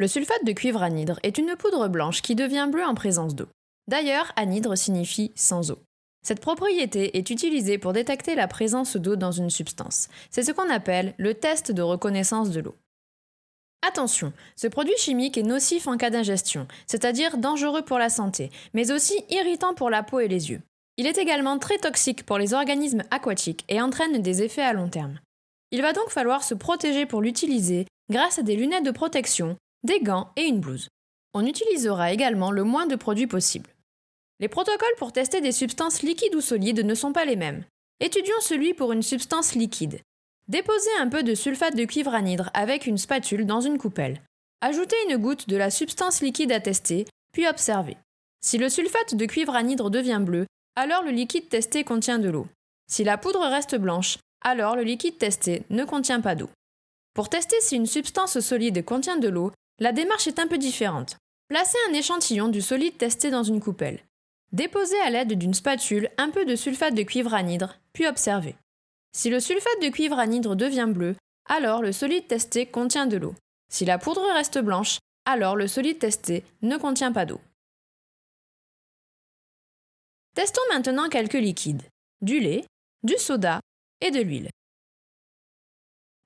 Le sulfate de cuivre anhydre est une poudre blanche qui devient bleue en présence d'eau. D'ailleurs, anhydre signifie sans eau. Cette propriété est utilisée pour détecter la présence d'eau dans une substance. C'est ce qu'on appelle le test de reconnaissance de l'eau. Attention, ce produit chimique est nocif en cas d'ingestion, c'est-à-dire dangereux pour la santé, mais aussi irritant pour la peau et les yeux. Il est également très toxique pour les organismes aquatiques et entraîne des effets à long terme. Il va donc falloir se protéger pour l'utiliser grâce à des lunettes de protection, des gants et une blouse. On utilisera également le moins de produits possible. Les protocoles pour tester des substances liquides ou solides ne sont pas les mêmes. Étudions celui pour une substance liquide. Déposez un peu de sulfate de cuivre anhydre avec une spatule dans une coupelle. Ajoutez une goutte de la substance liquide à tester, puis observez. Si le sulfate de cuivre anhydre devient bleu, alors le liquide testé contient de l'eau. Si la poudre reste blanche, alors le liquide testé ne contient pas d'eau. Pour tester si une substance solide contient de l'eau, la démarche est un peu différente. Placez un échantillon du solide testé dans une coupelle. Déposez à l'aide d'une spatule un peu de sulfate de cuivre anhydre, puis observez. Si le sulfate de cuivre anhydre devient bleu, alors le solide testé contient de l'eau. Si la poudre reste blanche, alors le solide testé ne contient pas d'eau. Testons maintenant quelques liquides, du lait, du soda et de l'huile.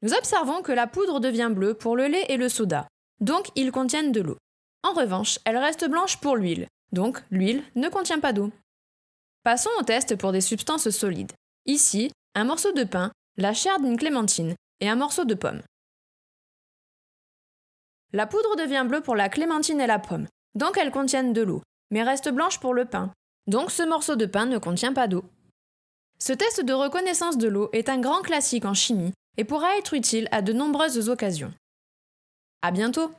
Nous observons que la poudre devient bleue pour le lait et le soda, donc ils contiennent de l'eau. En revanche, elle reste blanche pour l'huile, donc, l'huile ne contient pas d'eau. Passons au test pour des substances solides. Ici, un morceau de pain, la chair d'une clémentine et un morceau de pomme. La poudre devient bleue pour la clémentine et la pomme, donc elles contiennent de l'eau, mais reste blanche pour le pain. Donc ce morceau de pain ne contient pas d'eau. Ce test de reconnaissance de l'eau est un grand classique en chimie et pourra être utile à de nombreuses occasions. À bientôt.